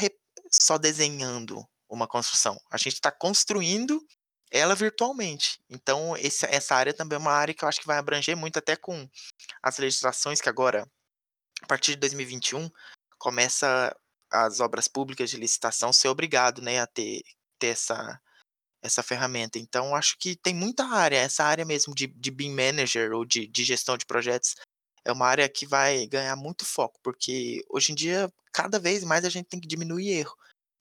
só desenhando uma construção, a gente está construindo ela virtualmente. Então, esse, essa área também é uma área que eu acho que vai abranger muito, até com as legislações que agora, a partir de 2021, começa as obras públicas de licitação ser obrigado né, a ter, ter essa, essa ferramenta. Então, acho que tem muita área, essa área mesmo de, de BIM Manager ou de, de gestão de projetos é uma área que vai ganhar muito foco, porque hoje em dia, cada vez mais a gente tem que diminuir erro.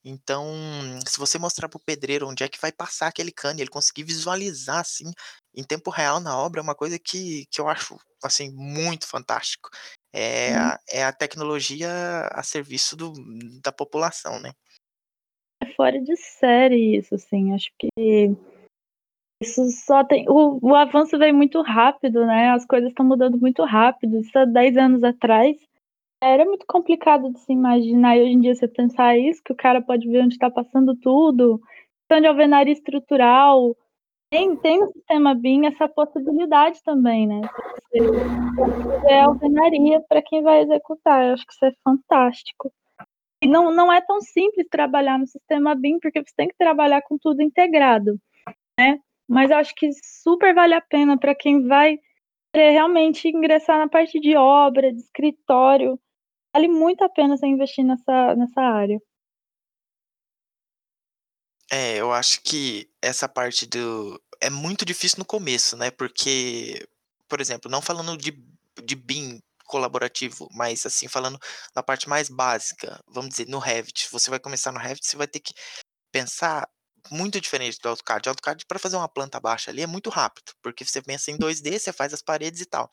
Então, se você mostrar para o pedreiro onde é que vai passar aquele cano ele conseguir visualizar assim em tempo real na obra, é uma coisa que, que eu acho assim muito fantástico. É, Hum. a, é a tecnologia a serviço do, da população, né? É fora de série isso, assim. Acho que isso só tem. O, o avanço veio muito rápido, né? As coisas estão mudando muito rápido. Isso há 10 anos atrás era muito complicado de se imaginar. E hoje em dia você pensar isso, que o cara pode ver onde está passando tudo, questão de alvenaria estrutural. Tem, tem no sistema BIM essa possibilidade também, né? Você é alvenaria para quem vai executar. Eu acho que isso é fantástico. E não, não é tão simples trabalhar no sistema BIM, porque você tem que trabalhar com tudo integrado, né? Mas eu acho que super vale a pena para quem vai realmente ingressar na parte de obra, de escritório. Vale muito a pena você investir nessa, nessa área. É, eu acho que essa parte do. É muito difícil no começo, né? Porque, por exemplo, não falando de, de BIM colaborativo, mas assim, falando da parte mais básica, vamos dizer, no Revit. Você vai começar no Revit, você vai ter que pensar muito diferente do AutoCAD. O AutoCAD, para fazer uma planta baixa ali, é muito rápido, porque você pensa em 2D, você faz as paredes e tal.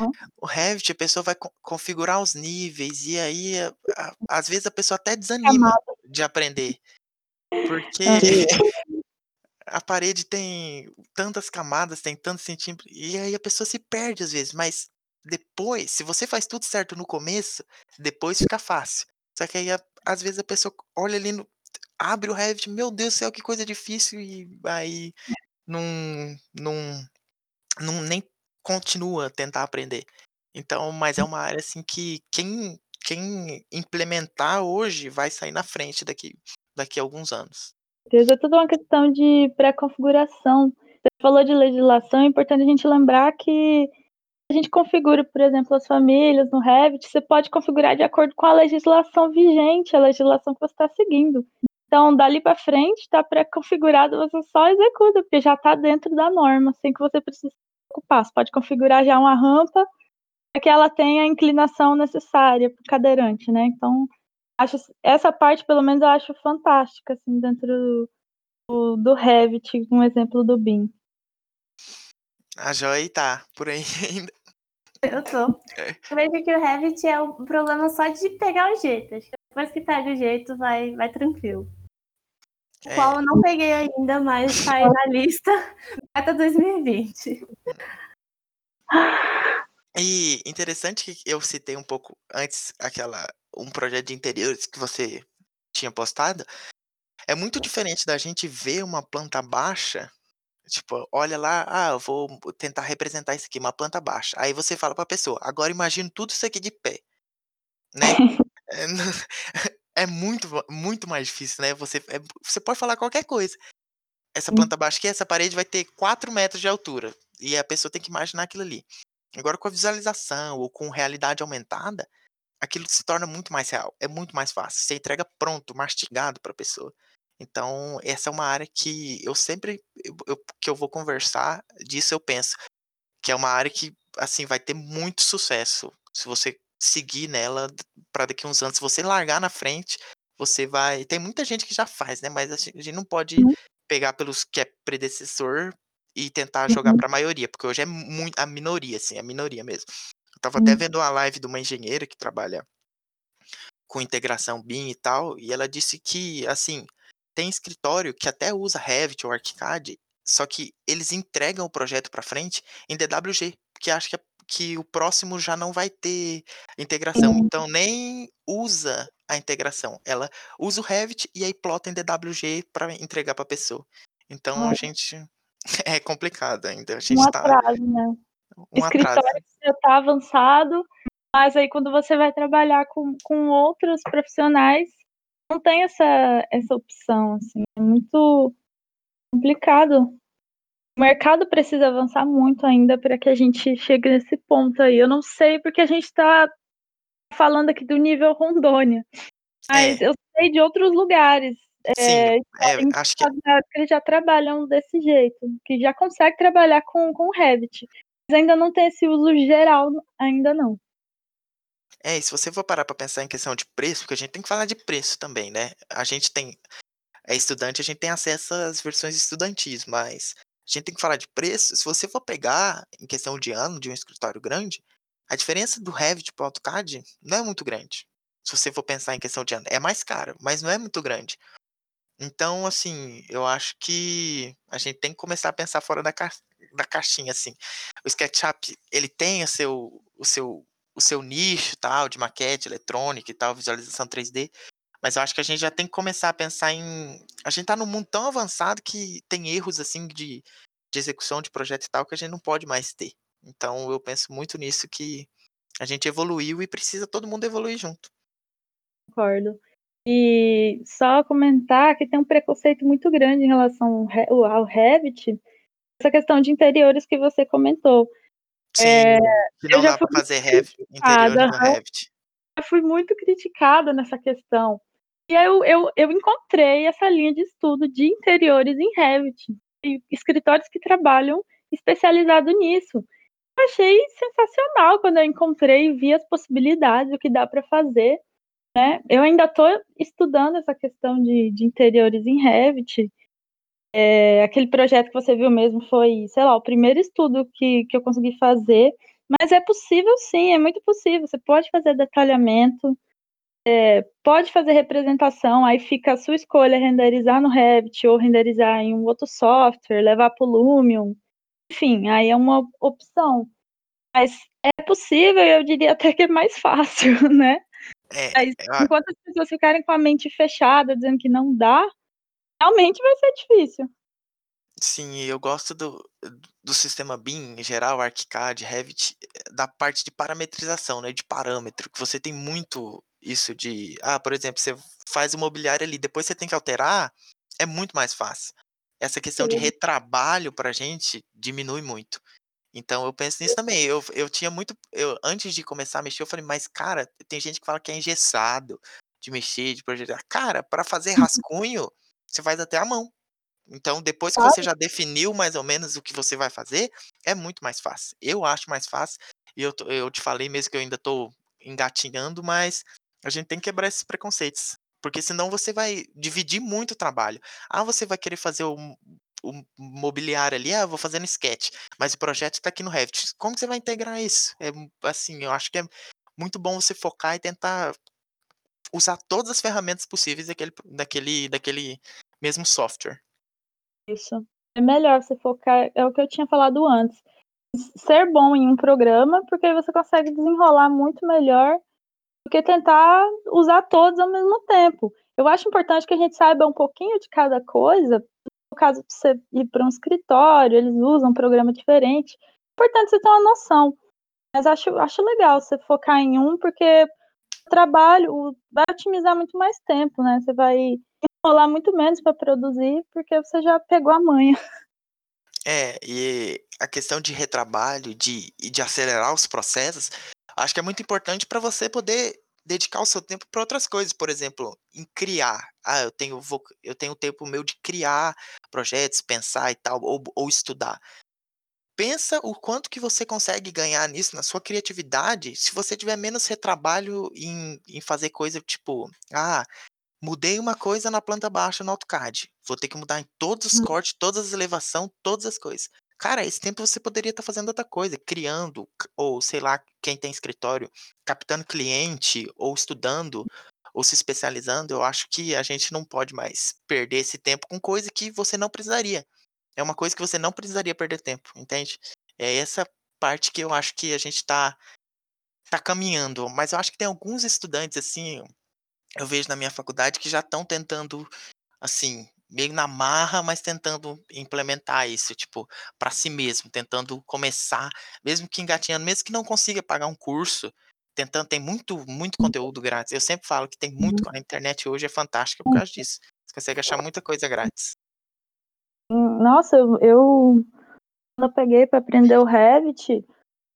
Hum. O Revit, a pessoa vai co configurar os níveis, e aí, a, a, às vezes, a pessoa até desanima de aprender. Porque a parede tem tantas camadas, tem tantos centímetros, e aí a pessoa se perde às vezes, mas depois, se você faz tudo certo no começo, depois fica fácil. Só que aí, às vezes, a pessoa olha ali, no, abre o Revit, meu Deus do céu, que coisa difícil, e aí não, não, não nem continua a tentar aprender. Então, mas é uma área assim que quem, quem implementar hoje vai sair na frente daqui, daqui a alguns anos. É tudo uma questão de pré-configuração. Você falou de legislação, é importante a gente lembrar que a gente configura, por exemplo, as famílias no Revit, você pode configurar de acordo com a legislação vigente, a legislação que você está seguindo. Então, dali para frente, está pré-configurado, você só executa, porque já está dentro da norma, sem que você precise se preocupar. Você pode configurar já uma rampa para que ela tenha a inclinação necessária para o cadeirante, né? Então, acho essa parte, pelo menos, eu acho fantástica, assim, dentro do, do, do Revit, um exemplo do BIM. A Joy tá por aí ainda. Eu tô. Eu vejo que o Revit é um problema só de pegar o jeito. Acho que depois que pega o jeito, vai, vai tranquilo. O É. qual eu não peguei ainda, mas tá aí na lista até 2020. E interessante que eu citei um pouco antes aquela um projeto de interiores que você tinha postado. É muito diferente da gente ver uma planta baixa, tipo, olha lá, ah, eu vou tentar representar isso aqui, uma planta baixa. Aí você fala pra pessoa, agora imagina tudo isso aqui de pé, né? É, é muito, muito mais difícil, né? Você, é- você pode falar qualquer coisa. Essa Sim. planta baixa aqui, essa parede vai ter 4 metros de altura. E a pessoa tem que imaginar aquilo ali. Agora, com a visualização ou com realidade aumentada, aquilo se torna muito mais real. É muito mais fácil. Você entrega pronto, mastigado para a pessoa. Então, essa é uma área que eu sempre eu- eu- que eu vou conversar disso, eu penso que é uma área que assim vai ter muito sucesso se você seguir nela para daqui a uns anos. Se você largar na frente, você vai. Tem muita gente que já faz, né? Mas a gente não pode Uhum. pegar pelos que é predecessor e tentar jogar Uhum. para a maioria, porque hoje é muito a minoria, assim, a minoria mesmo. Eu tava até Uhum. vendo uma live de uma engenheira que trabalha com integração BIM e tal, e ela disse que, assim, tem escritório que até usa Revit ou ArchiCAD, só que eles entregam o projeto para frente em DWG, porque acho que, que o próximo já não vai ter integração. Hum. Então nem usa a integração. Ela usa o Revit e aí plota em DWG para entregar para a pessoa. Então a gente é complicado ainda. A gente Um tá atraso, né. um atraso. Escritório que já tá avançado, mas aí quando você vai trabalhar com com outros profissionais, não tem essa essa opção, assim, é muito complicado. O mercado precisa avançar muito ainda para que a gente chegue nesse ponto aí. Eu não sei porque a gente tá falando aqui do nível Rondônia, mas É. eu sei de outros lugares, Sim, eh, é, em acho que que eles já trabalham desse jeito, que já consegue trabalhar com com Revit, mas ainda não tem esse uso geral, ainda não. É, e se você for parar para pensar em questão de preço, porque a gente tem que falar de preço também, né. A gente tem é estudante, a gente tem acesso às versões estudantis, mas a gente tem que falar de preço, se você for pegar em questão de ano de um escritório grande, a diferença do Revit para o AutoCAD não é muito grande. Se você for pensar em questão de ano, é mais caro, mas não é muito grande. Então, assim, eu acho que a gente tem que começar a pensar fora da cai da caixinha, assim. O SketchUp, ele tem o seu o seu o seu nicho, tal, de maquete eletrônica e tal, visualização 3D, mas eu acho que a gente já tem que começar a pensar em a gente tá num mundo tão avançado que tem erros, assim, de de execução de projeto e tal, que a gente não pode mais ter. Então eu penso muito nisso, que a gente evoluiu e precisa todo mundo evoluir junto. Concordo. E só comentar que tem um preconceito muito grande em relação ao Re ao Revit, essa questão de interiores que você comentou. Sim, que eu não dá fui para fazer Rev criticada interiores no aham. Revit. Eu fui muito criticada nessa questão. E aí eu eu eu encontrei essa linha de estudo de interiores em Revit, e escritórios que trabalham especializado nisso. Eu achei sensacional quando eu encontrei e vi as possibilidades, o que dá para fazer, né. Eu ainda tô estudando essa questão de de interiores em Revit. Eh, aquele projeto que você viu mesmo foi, sei lá, o primeiro estudo que que eu consegui fazer, mas é possível sim, é muito possível, você pode fazer detalhamento, eh, pode fazer representação, aí fica a sua escolha renderizar no Revit ou renderizar em um outro software, levar para o Lumion, enfim, aí é uma opção. Mas é possível eu diria até que é mais fácil, né. É, Mas a enquanto as pessoas ficarem com a mente fechada dizendo que não dá, realmente vai ser difícil. Sim, eu gosto do do sistema BIM em geral, ArchiCAD, Revit, eh, da parte de parametrização, né, de parâmetro, que você tem muito isso de ah, por exemplo, você faz o mobiliário ali, depois você tem que alterar, é muito mais fácil. Essa questão de Sim. retrabalho pra gente diminui muito. Então eu penso nisso também, eu eu tinha muito eu antes de começar a mexer, eu falei: "Mas cara, tem gente que fala que é engessado de mexer, de projetar". Cara, pra fazer Uhum. rascunho, você faz até à mão. Então depois que você já definiu mais ou menos o que você vai fazer, é muito mais fácil. Eu acho mais fácil, e eu eu te falei mesmo que eu ainda tô engatinhando, mas a gente tem que quebrar esses preconceitos, porque senão você vai dividir muito o trabalho. Ah, você vai querer fazer o o mobiliário ali, "Ah, vou fazer no Sketch", mas o projeto tá aqui no Revit. Como você vai integrar isso? É assim, eu acho que é muito bom você focar e tentar usar todas as ferramentas possíveis daquele daquele daquele mesmo software. Isso. É melhor você focar é o que eu tinha falado antes, ser bom em um programa, porque aí você consegue desenrolar muito melhor do que tentar usar todos ao mesmo tempo. Eu acho importante que a gente saiba um pouquinho de cada coisa, no caso de você ir pra um escritório, eles usam um programa diferente, importante você ter uma noção. Mas acho acho legal você focar em um, porque o trabalho vai otimizar muito mais tempo, né, você vai enrolar muito menos pra produzir, porque você já pegou a manha. É, e a questão de retrabalho, de de acelerar os processos, acho que é muito importante pra você poder dedicar o seu tempo pra outras coisas, por exemplo, em criar. Ah, eu tenho vou eu tenho tempo meu de criar projetos, pensar e tal, ou ou estudar. Pensa o quanto que você consegue ganhar nisso, na sua criatividade, se você tiver menos retrabalho em em fazer coisa tipo: "Ah, mudei uma coisa na planta baixa no AutoCAD, vou ter que mudar em todos os Hum. cortes, todas as elevação, todas as coisas". Cara, esse tempo você poderia estar fazendo outra coisa, criando, ou sei lá, quem tem escritório, captando cliente ou estudando, ou se especializando, eu acho que a gente não pode mais perder esse tempo com coisa que você não precisaria. É uma coisa que você não precisaria perder tempo, entende? É essa parte que eu acho que a gente tá, tá caminhando. Mas eu acho que tem alguns estudantes, assim, eu vejo na minha faculdade que já estão tentando, assim, meio na marra, mas tentando implementar isso, tipo, para si mesmo, tentando começar, mesmo que engatinhando, mesmo que não consiga pagar um curso, tentando, tem muito, muito conteúdo grátis. Eu sempre falo que tem muito, Uhum. a internet hoje é fantástica por causa disso. Você consegue achar muita coisa grátis. Hum, Nossa, eu, quando eu peguei para aprender o Revit,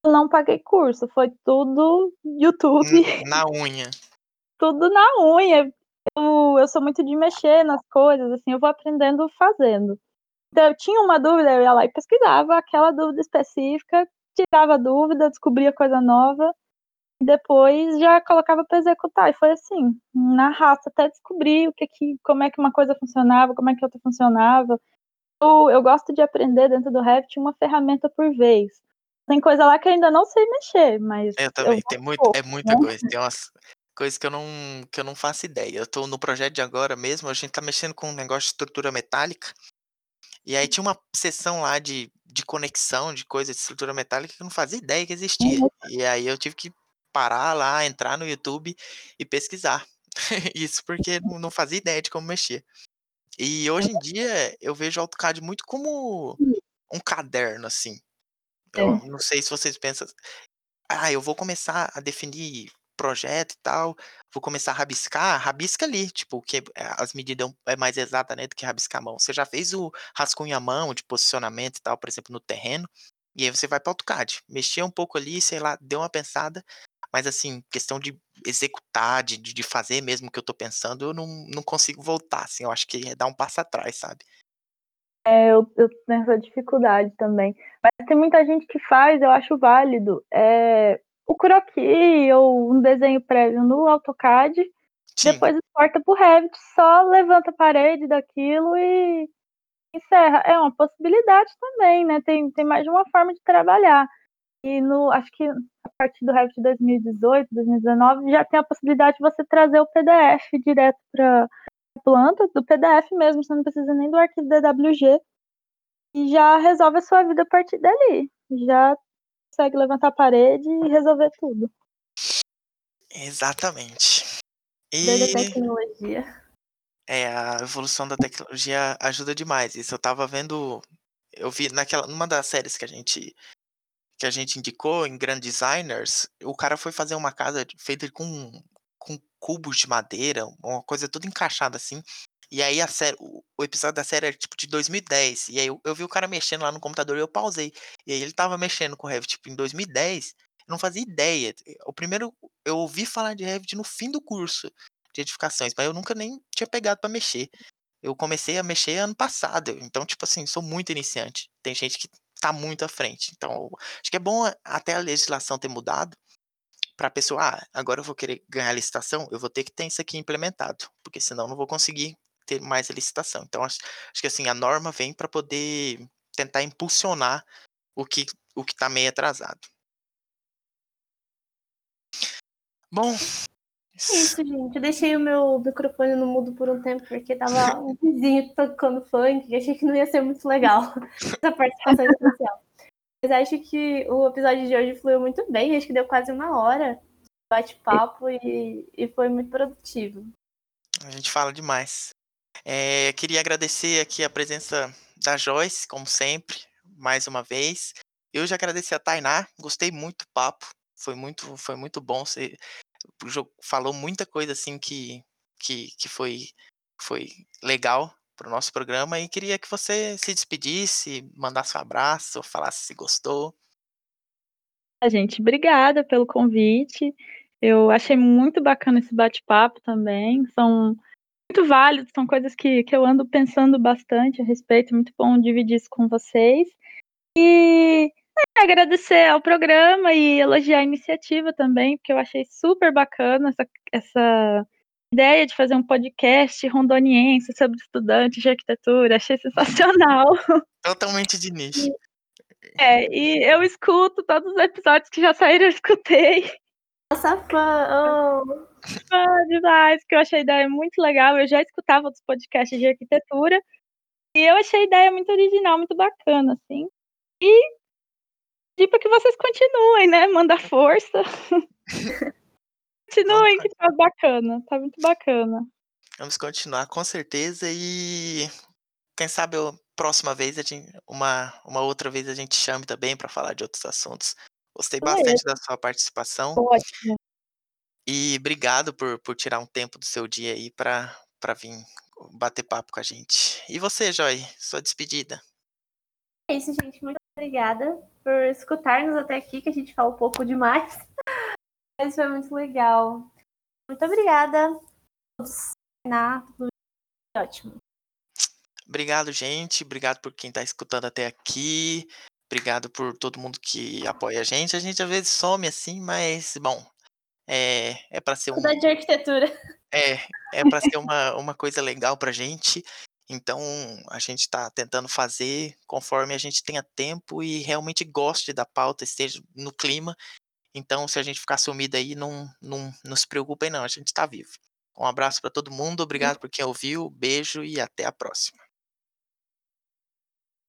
eu não paguei curso, foi tudo YouTube, Na unha. tudo na unha. Eu, eu sou muito de mexer nas coisas, assim, eu vou aprendendo fazendo. Então, eu tinha uma dúvida, eu ia lá e pesquisava aquela dúvida específica, tirava a dúvida, descobria coisa nova, e depois já colocava para executar. E foi assim, na raça, até descobrir o que, que como é que uma coisa funcionava, como é que outra funcionava. Eu, eu gosto de aprender dentro do Revit uma ferramenta por vez. Tem coisa lá que eu ainda não sei mexer, mas Eu eu também. vou Tem muito, é poucos, muita né? coisa. Tem umas coisas que eu não, que eu não faço ideia. Eu tô no projeto de agora mesmo, a gente tá mexendo com um negócio de estrutura metálica. E aí tinha uma seção lá de, de conexão, de coisa de estrutura metálica que eu não fazia ideia que existia. E aí eu tive que parar lá, entrar no YouTube e pesquisar. Isso porque não não fazia ideia de como mexer. E hoje em dia eu vejo o AutoCAD muito como um caderno, assim. Eu É. não sei se vocês pensam ah, eu vou começar a definir projeto e tal, vou começar a rabiscar, rabisca ali, tipo, que eh, as medidas é mais exata, né, do que rabiscar a mão. Você já fez o rascunho à mão de posicionamento e tal, por exemplo, no terreno, e aí você vai para o AutoCAD, mexer um pouco ali, sei lá, deu uma pensada, mas assim, questão de executar, de, de fazer mesmo o que eu tô pensando, eu não, não consigo voltar, assim, eu acho que é dar um passo atrás, sabe? É, eu, eu tenho essa dificuldade também. Mas tem muita gente que faz, eu acho válido, é, o croquis ou um desenho prévio no AutoCAD, Sim, depois exporta para o Revit, só levanta a parede daquilo e encerra. É uma possibilidade também, né? Tem, tem mais de uma forma de trabalhar. E no, acho que a partir do Revit 2018, 2019, já tem a possibilidade de você trazer o PDF direto para planta, do PDF mesmo, você não precisa nem do arquivo DWG. E já resolve a sua vida a partir dali. Já consegue levantar a parede e resolver tudo. exatamente. Desde a E tecnologia. É, a evolução da tecnologia ajuda demais. Isso eu estava vendo, eu vi naquela, numa das séries que a gente que a gente indicou em Grand Designers, o cara foi fazer uma casa de- feita com com cubos de madeira, uma coisa toda encaixada assim. E aí a série, o, o episódio da série era tipo de 2010. E aí eu, eu vi o cara mexendo lá no computador e eu pausei. E aí ele tava mexendo com Revit tipo em 2010. Eu não fazia ideia. O primeiro eu ouvi falar de Revit no fim do curso de edificações, mas eu nunca nem tinha pegado pra mexer. Eu comecei a mexer ano passado, então, tipo assim, sou muito iniciante. Tem gente que tá muito à frente. Então, acho que é bom até a legislação ter mudado pra pessoa, ah, agora eu vou querer ganhar licitação, eu vou ter que ter isso aqui implementado, porque senão eu não vou conseguir ter mais a licitação. Então, acho, acho que assim, a norma vem para poder tentar impulsionar o que, o que tá meio atrasado. Bom, É isso, gente. Eu deixei o meu microfone no mudo por um tempo porque tava um vizinho tocando funk e achei que não ia ser muito legal essa participação especial. Mas acho que o episódio de hoje fluiu muito bem, acho que deu quase uma hora de bate-papo e, e foi muito produtivo. a gente fala demais. É, queria agradecer aqui a presença da Joyce, como sempre, mais uma vez. Eu já agradeci a Tainá, gostei muito do papo, foi muito, foi muito bom. Você falou muita coisa assim que, que, que foi, foi legal para o nosso programa e queria que você se despedisse, mandasse um abraço, falasse se gostou. A gente, obrigada pelo convite. Eu achei muito bacana esse bate-papo também. São muito válidos, são coisas que, que eu ando pensando bastante a respeito. Muito bom dividir isso com vocês. E é, agradecer ao programa e elogiar a iniciativa também, porque eu achei super bacana essa, essa ideia de fazer um podcast rondoniense sobre estudantes de arquitetura. Achei sensacional. Totalmente de nicho. É, e eu escuto todos os episódios que já saíram, eu escutei. Nossa fã! Oh. Fã demais, que eu achei a ideia muito legal. Eu já escutava outros podcasts de arquitetura e eu achei a ideia muito original, muito bacana, assim. E pedir para que vocês continuem, né? Manda força. continuem, que tá bacana, tá muito bacana. Vamos continuar com certeza e quem sabe a próxima vez a gente, uma, uma outra vez a gente chame também para falar de outros assuntos. Gostei bastante da sua participação. Ótimo. E obrigado por, por tirar um tempo do seu dia aí para vir bater papo com a gente. E você, Joy, sua despedida? É isso, gente. Muito obrigada por escutar-nos até aqui, que a gente fala um pouco demais. Mas foi muito legal. Muito obrigada. Todos. Ótimo. Obrigado, gente. Obrigado por quem está escutando até aqui. Obrigado por todo mundo que apoia a gente. A gente às vezes some assim, mas bom, é, é para ser um. de arquitetura. É, é para ser uma, uma coisa legal pra gente. Então, a gente está tentando fazer conforme a gente tenha tempo e realmente goste da pauta, esteja no clima. Então, se a gente ficar sumido aí, não, não, não se preocupem, não, a gente está vivo. Um abraço para todo mundo, obrigado por quem ouviu, beijo e até a próxima.